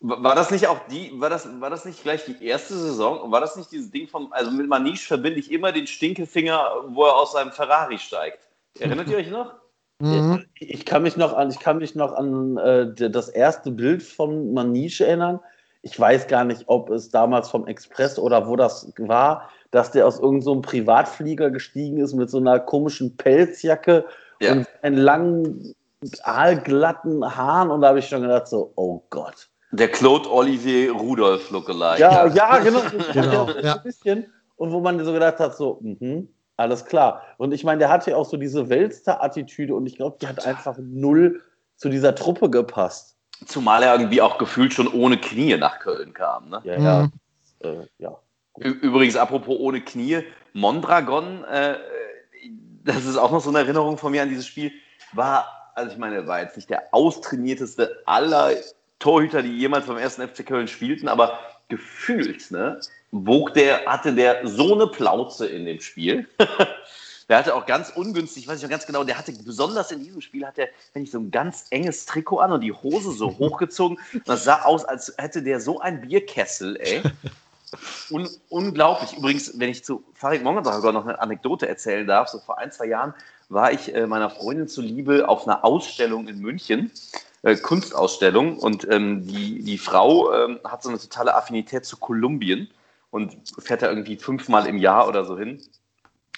War das nicht auch die, war das, war das nicht gleich die erste Saison? Und war das nicht dieses Ding vom, also mit Maniche verbinde ich immer den Stinkefinger, wo er aus seinem Ferrari steigt. Erinnert ihr euch noch? Mhm. Ich kann mich noch an, ich kann mich noch an äh, das erste Bild von Maniche erinnern. Ich weiß gar nicht, ob es damals vom Express oder wo das war, dass der aus irgendeinem so einem Privatflieger gestiegen ist mit so einer komischen Pelzjacke Ja. und einen langen, aalglatten Haaren. Und da habe ich schon gedacht, so, oh Gott. Der Claude Olivier Rudolph Lookalike. Ja, ja, genau. Genau, ja. Ein bisschen. Und wo man so gedacht hat, so, mhm, alles klar. Und ich meine, der hatte ja auch so diese Weltstar-Attitüde und ich glaube, die hat einfach null zu dieser Truppe gepasst. Zumal er irgendwie auch gefühlt schon ohne Knie nach Köln kam. Ne? Ja, ja. Mhm. Äh, ja. Übrigens, apropos ohne Knie, Mondragon, äh, das ist auch noch so eine Erinnerung von mir an dieses Spiel, war, also ich meine, war jetzt nicht der austrainierteste aller Torhüter, die jemals beim ersten FC Köln spielten, aber gefühlt, ne, wog der, hatte der so eine Plauze in dem Spiel. Der hatte auch ganz ungünstig, weiß ich noch ganz genau, der hatte besonders in diesem Spiel hat er, wenn ich so ein ganz enges Trikot an und die Hose so hochgezogen. Das sah aus, als hätte der so ein Bierkessel, ey. Un unglaublich. Übrigens, wenn ich zu Farid Mongadragon noch eine Anekdote erzählen darf, so vor ein, zwei Jahren war ich äh, meiner Freundin zuliebe auf einer Ausstellung in München, äh, Kunstausstellung, und ähm, die, die Frau ähm, hat so eine totale Affinität zu Kolumbien und fährt da irgendwie fünfmal im Jahr oder so hin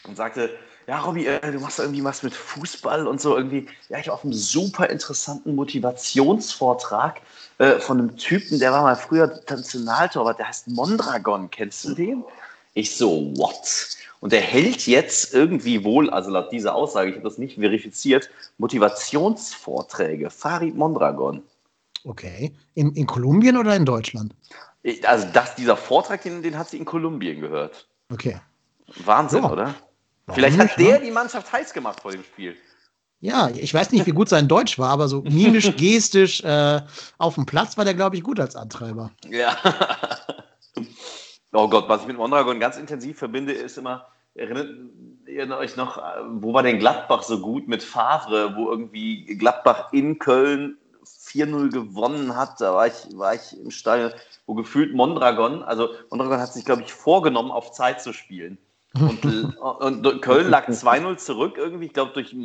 und sagte, ja, Robby, äh, du machst irgendwie was mit Fußball und so irgendwie. Ja, ich war auf einem super interessanten Motivationsvortrag äh, von einem Typen, der war mal früher Nationaltorwart, der heißt Mondragon. Kennst du den? Ich so, what? Und der hält jetzt irgendwie wohl, also laut dieser Aussage, ich habe das nicht verifiziert, Motivationsvorträge. Farid Mondragon. Okay. In, in Kolumbien oder in Deutschland? Ich- Also das, dieser Vortrag, den, den hat sie in Kolumbien gehört. Okay. Wahnsinn, Ja. oder? Warum Vielleicht hat der ne? die Mannschaft heiß gemacht vor dem Spiel. Ja, ich weiß nicht, wie gut sein Deutsch war, aber so mimisch, gestisch äh, auf dem Platz war der, glaube ich, gut als Antreiber. Ja. Oh Gott, was ich mit Mondragon ganz intensiv verbinde, ist immer, erinnert ihr euch noch, wo war denn Gladbach so gut mit Favre, wo irgendwie Gladbach in Köln 4-0 gewonnen hat, da war ich, war ich im Stadion, wo gefühlt Mondragon, also Mondragon hat sich, glaube ich, vorgenommen, auf Zeit zu spielen. Und, und Köln lag 2-0 zurück irgendwie, ich glaube, durch,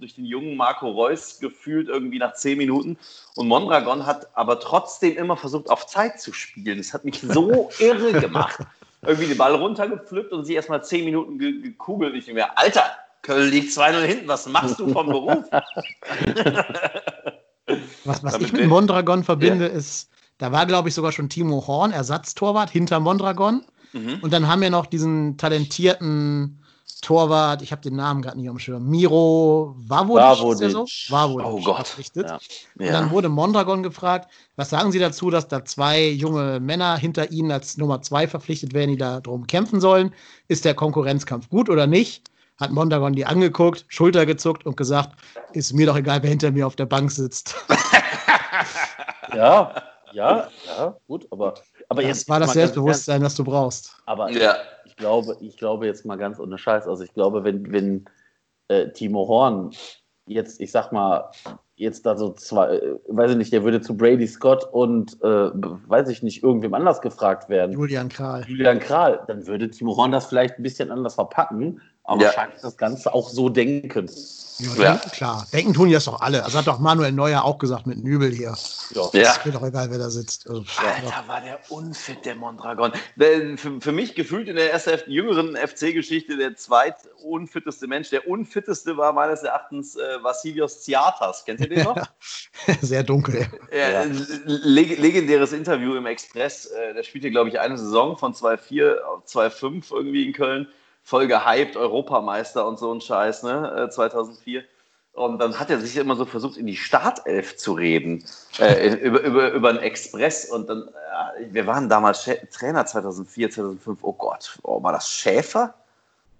durch den jungen Marco Reus gefühlt irgendwie nach 10 Minuten. Und Mondragon hat aber trotzdem immer versucht, auf Zeit zu spielen. Das hat mich so irre gemacht. Irgendwie den Ball runtergepflückt und sie erstmal 10 Minuten gekugelt. Ich mir, Alter, Köln liegt 2-0 hinten, was machst du vom Beruf? was was ich mit Mondragon verbinde, ja. ist, da war, glaube ich, sogar schon Timo Horn, Ersatztorwart hinter Mondragon. Mhm. Und dann haben wir noch diesen talentierten Torwart, ich habe den Namen gerade nicht am Schirm, Miro Vavodic, so? Vavodic oh Gott. Ja. Und dann wurde Mondragon gefragt, was sagen Sie dazu, dass da zwei junge Männer hinter Ihnen als Nummer zwei verpflichtet werden, die da drum kämpfen sollen? Ist der Konkurrenzkampf gut oder nicht? Hat Mondragon die angeguckt, Schulter gezuckt und gesagt, ist mir doch egal, wer hinter mir auf der Bank sitzt. ja, ja, ja, gut, aber aber das war das Selbstbewusstsein, das du brauchst. Aber ja. ich, glaube, ich glaube jetzt mal ganz ohne Scheiß. Also ich glaube, wenn, wenn äh, Timo Horn jetzt, ich sag mal, jetzt da so zwei, äh, weiß ich nicht, der würde zu Brady Scott und äh, weiß ich nicht, irgendwem anders gefragt werden. Julian Kral. Julian Kral, dann würde Timo Horn das vielleicht ein bisschen anders verpacken, aber ja. wahrscheinlich das Ganze auch so denken. Ja, ja. Denken, klar. Denken tun die das doch alle. Also hat doch Manuel Neuer auch gesagt mit Nübel hier. Ja. ja. Ist mir doch egal, wer da sitzt. Also, Alter, war der unfit, der Mondragon. Für, für mich gefühlt in der ersten, jüngeren FC-Geschichte der zweitunfitteste Mensch. Der unfitteste war meines Erachtens äh, Vassilios Tsiatas. Kennt ihr den noch? Sehr dunkel. Ja, leg legendäres Interview im Express. Äh, der spielte, glaube ich, eine Saison von 2-4 auf 2-5 irgendwie in Köln voll gehypt, Europameister und so ein Scheiß, ne, 2004. Äh, und dann hat er sich immer so versucht, in die Startelf zu reden, äh, über, über, über einen Express. Und dann, äh, wir waren damals Sch Trainer 2004, 2005. Oh Gott, oh, war das Schäfer?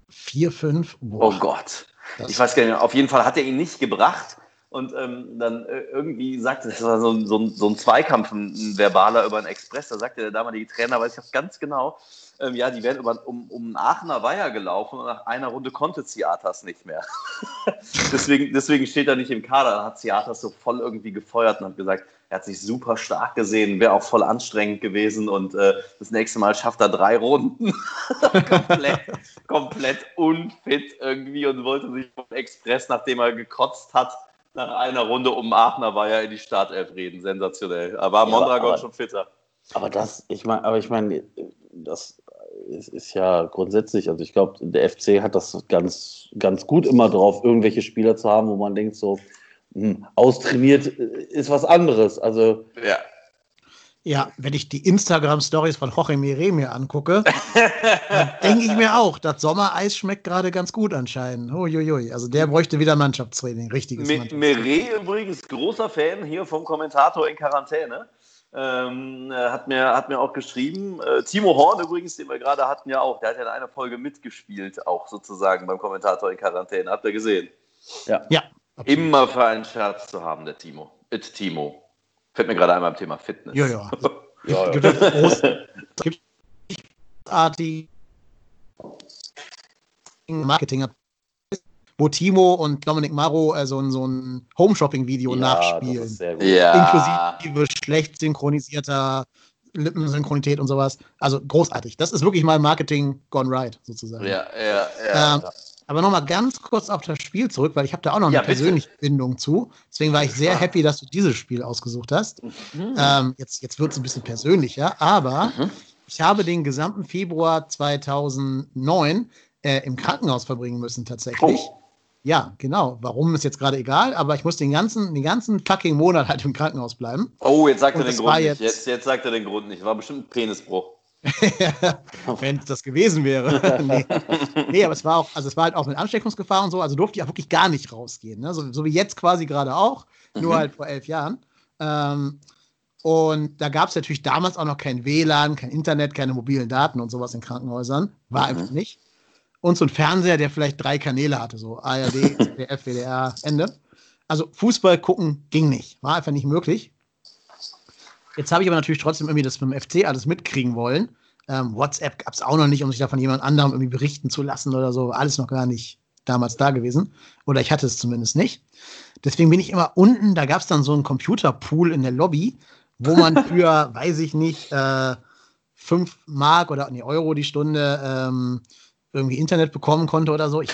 4, 5? Oh Gott. Das ich weiß gar nicht, auf jeden Fall hat er ihn nicht gebracht. Und ähm, dann äh, irgendwie sagte, das war so, so, so ein Zweikampf, ein, ein verbaler über einen Express. Da sagte der damalige Trainer, weiß ich auch ganz genau, ähm, ja, die wären über, um, um Aachener Weiher gelaufen und nach einer Runde konnte Ziatas nicht mehr. deswegen, deswegen steht er nicht im Kader. Da hat Ziatas so voll irgendwie gefeuert und hat gesagt, er hat sich super stark gesehen, wäre auch voll anstrengend gewesen und äh, das nächste Mal schafft er drei Runden. komplett, komplett unfit irgendwie und wollte sich vom Express, nachdem er gekotzt hat, nach einer Runde um Aachener Weiher in die Startelf reden. Sensationell. Aber ja, Mondragon schon fitter. Aber das, ich meine, aber ich meine, das ist, ist ja grundsätzlich, also ich glaube, der FC hat das ganz, ganz gut immer drauf, irgendwelche Spieler zu haben, wo man denkt, so, hm, austrainiert ist was anderes. Also. Ja. Ja, wenn ich die Instagram-Stories von Jorge Mire mir angucke, denke ich mir auch, das Sommereis schmeckt gerade ganz gut anscheinend. Uiuiui. Also der bräuchte wieder Mannschaftstraining, richtiges Mi Mire übrigens großer Fan hier vom Kommentator in Quarantäne. Ähm, äh, hat, mir, hat mir auch geschrieben. Äh, Timo Horn übrigens, den wir gerade hatten, ja auch. Der hat ja in einer Folge mitgespielt, auch sozusagen beim Kommentator in Quarantäne. Habt ihr gesehen? Ja. ja Immer für einen Scherz zu haben, der Timo. It Timo. Fällt mir gerade einmal am Thema Fitness. Ja, ja. ja, ja. Es gibt großartige Marketing wo Timo und Dominik Maro äh, so, so ein Home-Shopping-Video ja, nachspielen. Ja. Inklusive schlecht synchronisierter Lippensynchronität und sowas. Also großartig. Das ist wirklich mal Marketing gone right, sozusagen. Ja, ja, ja. Ähm, aber nochmal ganz kurz auf das Spiel zurück, weil ich habe da auch noch eine ja, persönliche Bindung zu. Deswegen war ich sehr happy, dass du dieses Spiel ausgesucht hast. Mhm. Ähm, jetzt jetzt wird es ein bisschen persönlicher, aber mhm. ich habe den gesamten Februar 2009 äh, im Krankenhaus verbringen müssen tatsächlich. Oh. Ja, genau. Warum ist jetzt gerade egal, aber ich muss den ganzen, den ganzen fucking Monat halt im Krankenhaus bleiben. Oh, jetzt sagt er den Grund nicht. Jetzt, jetzt sagt er den Grund nicht. War bestimmt ein Penisbruch. Wenn es das gewesen wäre. nee. nee. aber es war auch, also es war halt auch mit Ansteckungsgefahr und so, also durfte ich auch wirklich gar nicht rausgehen. Ne? So, so wie jetzt quasi gerade auch, nur mhm. halt vor elf Jahren. Ähm, und da gab es natürlich damals auch noch kein WLAN, kein Internet, keine mobilen Daten und sowas in Krankenhäusern. War mhm. einfach nicht und so ein Fernseher, der vielleicht drei Kanäle hatte, so ARD, ZDF, WDR, Ende. Also Fußball gucken ging nicht, war einfach nicht möglich. Jetzt habe ich aber natürlich trotzdem irgendwie das mit dem FC alles mitkriegen wollen. Ähm, WhatsApp gab es auch noch nicht, um sich da von jemand anderem irgendwie berichten zu lassen oder so. Alles noch gar nicht damals da gewesen. Oder ich hatte es zumindest nicht. Deswegen bin ich immer unten, da gab es dann so einen Computerpool in der Lobby, wo man für, weiß ich nicht, äh, 5 Mark oder nee, Euro die Stunde ähm, irgendwie Internet bekommen konnte oder so. Ich,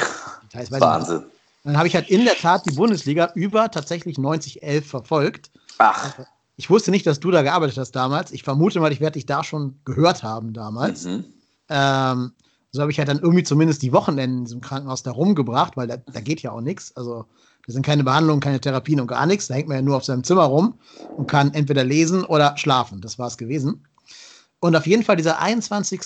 das heißt, Wahnsinn. Dann habe ich halt in der Tat die Bundesliga über tatsächlich 90-11 verfolgt. Ach. Ich wusste nicht, dass du da gearbeitet hast damals. Ich vermute mal, ich werde dich da schon gehört haben damals. Mhm. Ähm, so habe ich halt dann irgendwie zumindest die Wochenenden in diesem Krankenhaus da rumgebracht, weil da, da geht ja auch nichts. Also da sind keine Behandlungen, keine Therapien und gar nichts. Da hängt man ja nur auf seinem Zimmer rum und kann entweder lesen oder schlafen. Das war es gewesen. Und auf jeden Fall dieser 21.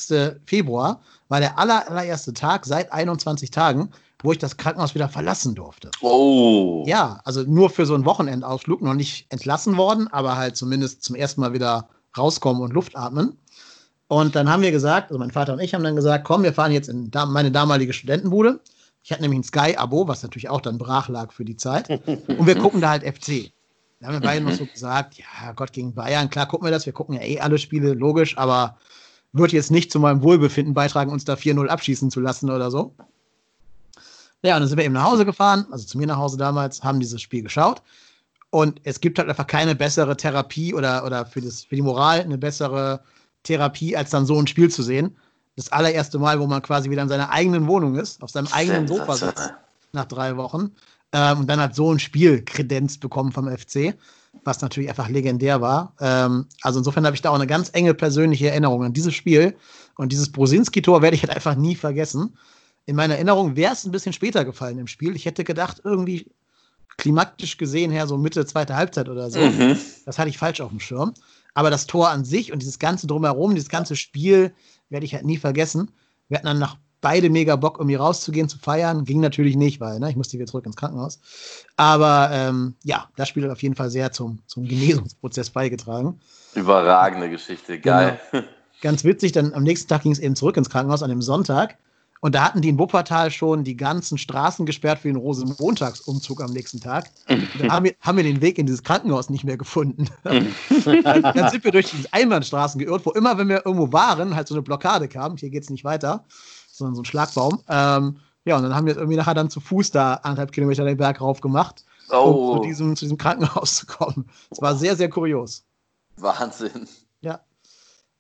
Februar war der aller, allererste Tag seit 21 Tagen, wo ich das Krankenhaus wieder verlassen durfte. Oh. Ja, also nur für so einen Wochenendausflug, noch nicht entlassen worden, aber halt zumindest zum ersten Mal wieder rauskommen und Luft atmen. Und dann haben wir gesagt, also mein Vater und ich haben dann gesagt, komm, wir fahren jetzt in meine damalige Studentenbude. Ich hatte nämlich ein Sky-Abo, was natürlich auch dann brach lag für die Zeit. Und wir gucken da halt FC. Da haben wir beide noch so gesagt, ja, Gott gegen Bayern, klar gucken wir das, wir gucken ja eh alle Spiele, logisch, aber wird jetzt nicht zu meinem Wohlbefinden beitragen, uns da 4-0 abschießen zu lassen oder so. Ja, und dann sind wir eben nach Hause gefahren, also zu mir nach Hause damals, haben dieses Spiel geschaut. Und es gibt halt einfach keine bessere Therapie oder, oder für, das, für die Moral eine bessere Therapie, als dann so ein Spiel zu sehen. Das allererste Mal, wo man quasi wieder in seiner eigenen Wohnung ist, auf seinem eigenen Sofa sitzt, nach drei Wochen. Ähm, und dann hat so ein Spiel Kredenz bekommen vom FC, was natürlich einfach legendär war. Ähm, also insofern habe ich da auch eine ganz enge persönliche Erinnerung an dieses Spiel. Und dieses Brosinski-Tor werde ich halt einfach nie vergessen. In meiner Erinnerung wäre es ein bisschen später gefallen im Spiel. Ich hätte gedacht, irgendwie klimaktisch gesehen her so Mitte zweite Halbzeit oder so. Mhm. Das hatte ich falsch auf dem Schirm. Aber das Tor an sich und dieses ganze Drumherum, dieses ganze Spiel werde ich halt nie vergessen. Wir hatten dann nach beide mega Bock, irgendwie rauszugehen, zu feiern. Ging natürlich nicht, weil ne, ich musste wieder zurück ins Krankenhaus. Aber ähm, ja, das Spiel hat auf jeden Fall sehr zum, zum Genesungsprozess beigetragen. Überragende Geschichte, geil. Genau. Ganz witzig, dann am nächsten Tag ging es eben zurück ins Krankenhaus an dem Sonntag. Und da hatten die in Wuppertal schon die ganzen Straßen gesperrt für den Rosenmontagsumzug am nächsten Tag. Dann haben wir, haben wir den Weg in dieses Krankenhaus nicht mehr gefunden. dann, dann sind wir durch diese Einbahnstraßen geirrt, wo immer, wenn wir irgendwo waren, halt so eine Blockade kam. Hier geht es nicht weiter, sondern so ein Schlagbaum. Ähm, ja, und dann haben wir irgendwie nachher dann zu Fuß da anderthalb Kilometer den Berg rauf gemacht, Oh. um zu diesem, zu diesem Krankenhaus zu kommen. Es war sehr, sehr kurios. Wahnsinn. Ja.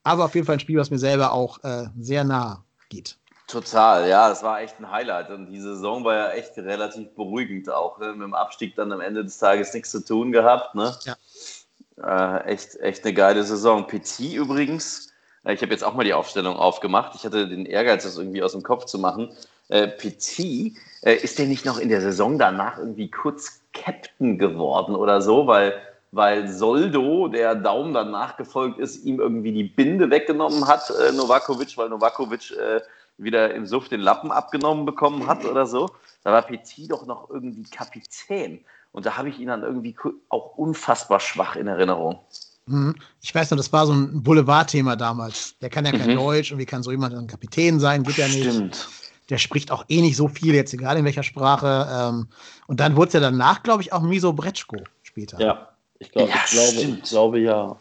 Aber auf jeden Fall ein Spiel, was mir selber auch äh, sehr nah geht. Total, ja, das war echt ein Highlight. Und die Saison war ja echt relativ beruhigend auch. Ne? Mit dem Abstieg dann am Ende des Tages nichts zu tun gehabt. Ne? Ja. Äh, echt, echt eine geile Saison. Petit übrigens, äh, ich habe jetzt auch mal die Aufstellung aufgemacht. Ich hatte den Ehrgeiz, das irgendwie aus dem Kopf zu machen. Äh, Petit, äh, ist der nicht noch in der Saison danach irgendwie kurz Captain geworden oder so, weil, weil Soldo, der Daumen dann nachgefolgt ist, ihm irgendwie die Binde weggenommen hat, äh, Novakovic, weil Novakovic äh, wieder im Suff den Lappen abgenommen bekommen hat oder so. Da war Petit doch noch irgendwie Kapitän. Und da habe ich ihn dann irgendwie auch unfassbar schwach in Erinnerung. Mhm. Ich weiß noch, das war so ein Boulevardthema damals. Der kann ja kein Mhm. Deutsch und wie kann so jemand ein Kapitän sein? Geht ja nicht. Stimmt. Der spricht auch eh nicht so viel, jetzt egal in welcher Sprache. Ähm, und dann wurde es ja danach, glaube ich, auch Miso Bretschko später. Ja, ich, glaub, Ja, ich, glaube, ich glaube ja.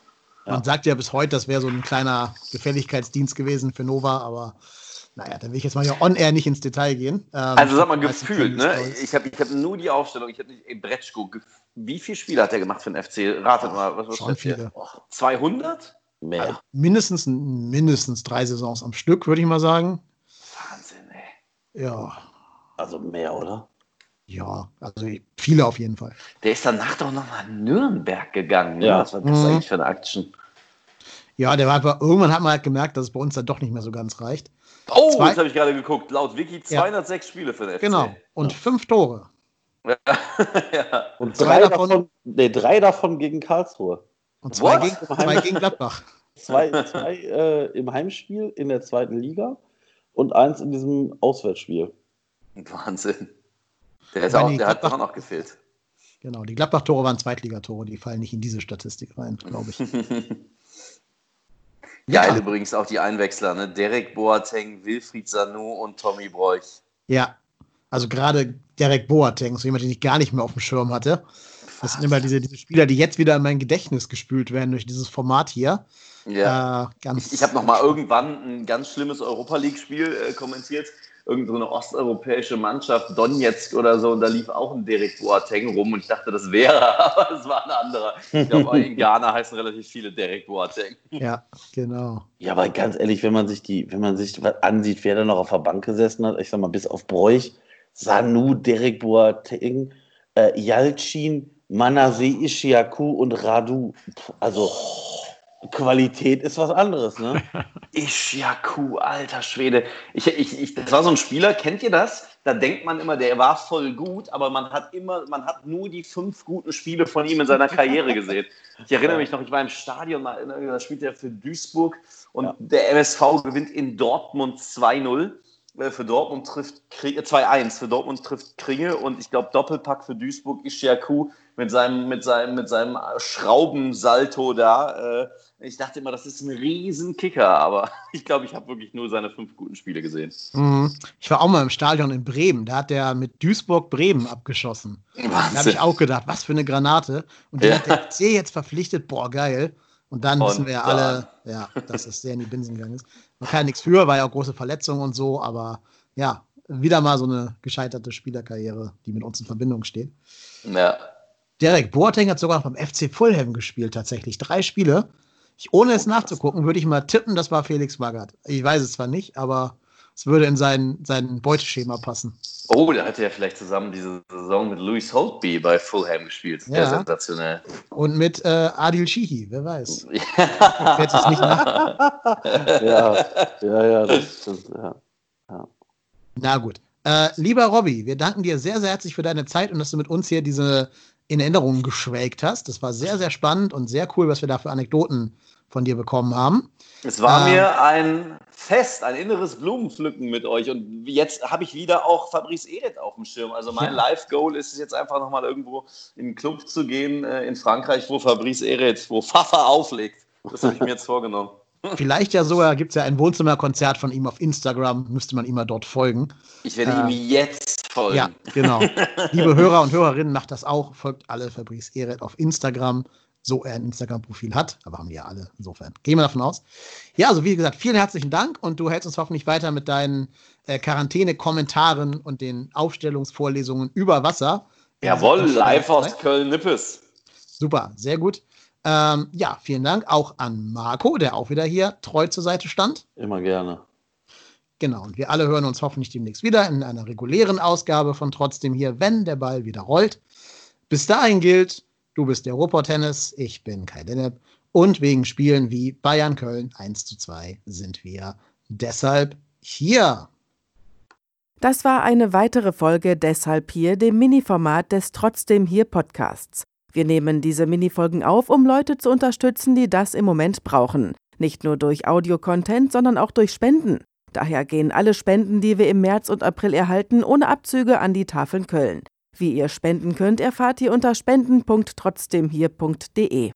Man sagt ja bis heute, das wäre so ein kleiner Gefälligkeitsdienst gewesen für Nova, aber naja, da will ich jetzt mal hier on-air nicht ins Detail gehen. Ähm, Also sag mal gefühlt, ne? Ich habe ich hab nur die Aufstellung, ich habe nicht, ey, Bretschko, wie viele Spiele hat er gemacht für den FC? Ratet mal, was, was Schon schätzt ihr? viele. 200? Mehr. Mindestens, mindestens drei Saisons am Stück, würde ich mal sagen. Wahnsinn, ey. Ja, Also mehr, oder? ja, also viele auf jeden Fall. Der ist danach doch noch nach Nürnberg gegangen. Ne? Ja. Was war das Mhm. eigentlich für eine Action? Ja, der war aber irgendwann hat man halt gemerkt, dass es bei uns dann doch nicht mehr so ganz reicht. Oh, Zwei- jetzt habe ich gerade geguckt. Laut Wiki 206 Spiele für den FC. Genau. Und fünf Tore. ja. Und Zwei drei davon- davon, nee, drei davon gegen Karlsruhe. Und zwei, What? gegen, zwei gegen Gladbach. Zwei, zwei äh, im Heimspiel in der zweiten Liga und eins in diesem Auswärtsspiel. Wahnsinn. Der, ist auch, der hat Gladbach- auch noch gefehlt. Genau, die Gladbach-Tore waren Zweitligatore, die fallen nicht in diese Statistik rein, glaube ich. Geil übrigens auch die Einwechsler, ne? Derek Boateng, Wilfried Sanu und Tommy Broich. Ja, also gerade Derek Boateng, so jemand, den ich gar nicht mehr auf dem Schirm hatte. Das sind immer diese, diese Spieler, die jetzt wieder in mein Gedächtnis gespült werden durch dieses Format hier. Ja. Äh, ganz Ich, ich habe noch mal irgendwann ein ganz schlimmes Europa League-Spiel äh, kommentiert. Irgendeine so osteuropäische Mannschaft, Donetsk oder so, und da lief auch ein Derek Boateng rum und ich dachte, das wäre, aber es war ein anderer. Ich glaube, in Ghana heißen relativ viele Derek Boateng. Ja, genau. Ja, aber ganz ehrlich, wenn man sich die, wenn man sich ansieht, wer da noch auf der Bank gesessen hat, ich sag mal, bis auf Bräuch, Sanu, Derek Boateng, äh, Yalcin, Manase Ishiaku und Radu. Also Qualität ist was anderes, ne? Ishiaku, alter Schwede. Ich, ich, ich, das war so ein Spieler, kennt ihr das? Da denkt man immer, der war voll gut, aber man hat immer, man hat nur die fünf guten Spiele von ihm in seiner Karriere gesehen. Ich erinnere mich noch, ich war im Stadion, da spielt er für Duisburg und ja. der MSV gewinnt in Dortmund 2-0 äh, für Dortmund trifft 2-1 für Dortmund trifft Kringe und ich glaube Doppelpack für Duisburg Ishiaku mit seinem, mit seinem, mit seinem Schraubensalto da. Äh, ich dachte immer, das ist ein Riesenkicker, aber ich glaube, ich habe wirklich nur seine fünf guten Spiele gesehen. Mhm. Ich war auch mal im Stadion in Bremen, da hat der mit Duisburg Bremen abgeschossen. Wahnsinn. Da habe ich auch gedacht, was für eine Granate. Und die ja. hat der C jetzt verpflichtet, boah, geil. Und dann und wissen wir ja alle, ja, dass es sehr in die Binsen gegangen ist. Man kann ja nichts für, war ja auch große Verletzungen und so, aber ja, wieder mal so eine gescheiterte Spielerkarriere, die mit uns in Verbindung steht. Ja. Derek Boateng hat sogar beim FC Fulham gespielt, tatsächlich. Drei Spiele. Ich, ohne es nachzugucken, würde ich mal tippen, das war Felix Magath. Ich weiß es zwar nicht, aber es würde in sein, sein Beuteschema passen. Oh, da hat er ja vielleicht zusammen diese Saison mit Louis Holtby bei Fulham gespielt. Sehr ja. sensationell. Und mit äh, Adil Shihi, wer weiß. Ja. Fährt es nicht nach. ja, ja, ja, das stimmt. Ja. ja. Na gut. Äh, lieber Robby, wir danken dir sehr, sehr herzlich für deine Zeit und dass du mit uns hier diese in Erinnerung geschwelgt hast. Das war sehr, sehr spannend und sehr cool, was wir da für Anekdoten von dir bekommen haben. Es war ähm, mir ein Fest, ein inneres Blumenpflücken mit euch. Und jetzt habe ich wieder auch Fabrice Eret auf dem Schirm. Also mein ja. Live-Goal ist es jetzt einfach nochmal irgendwo in einen Club zu gehen äh, in Frankreich, wo Fabrice Eret, wo Fafa auflegt. Das habe ich mir jetzt vorgenommen. Vielleicht ja sogar gibt es ja ein Wohnzimmerkonzert von ihm auf Instagram, müsste man ihm mal dort folgen. Ich werde äh, ihm jetzt folgen. Ja, genau. Liebe Hörer und Hörerinnen, macht das auch. Folgt alle Fabrice Eret auf Instagram, so er ein Instagram-Profil hat. Aber haben die ja alle. Insofern gehen wir davon aus. Ja, also wie gesagt, vielen herzlichen Dank und du hältst uns hoffentlich weiter mit deinen äh, Quarantäne-Kommentaren und den Aufstellungsvorlesungen über Wasser. Jawohl, live aus Köln-Nippes. Super, sehr gut. Ähm, ja, vielen Dank auch an Marco, der auch wieder hier treu zur Seite stand. Immer gerne. Genau, und wir alle hören uns hoffentlich demnächst wieder in einer regulären Ausgabe von Trotzdem hier, wenn der Ball wieder rollt. Bis dahin gilt, du bist der Ruhrpott-Tennis, ich bin Kai Dennep und wegen Spielen wie Bayern Köln 1 zu 2 sind wir deshalb hier. Das war eine weitere Folge Deshalb hier, dem Mini-Format des Trotzdem hier Podcasts. Wir nehmen diese Minifolgen auf, um Leute zu unterstützen, die das im Moment brauchen. Nicht nur durch Audio-Content, sondern auch durch Spenden. Daher gehen alle Spenden, die wir im März und April erhalten, ohne Abzüge an die Tafeln Köln. Wie ihr spenden könnt, erfahrt ihr unter spenden.trotzdemhier.de.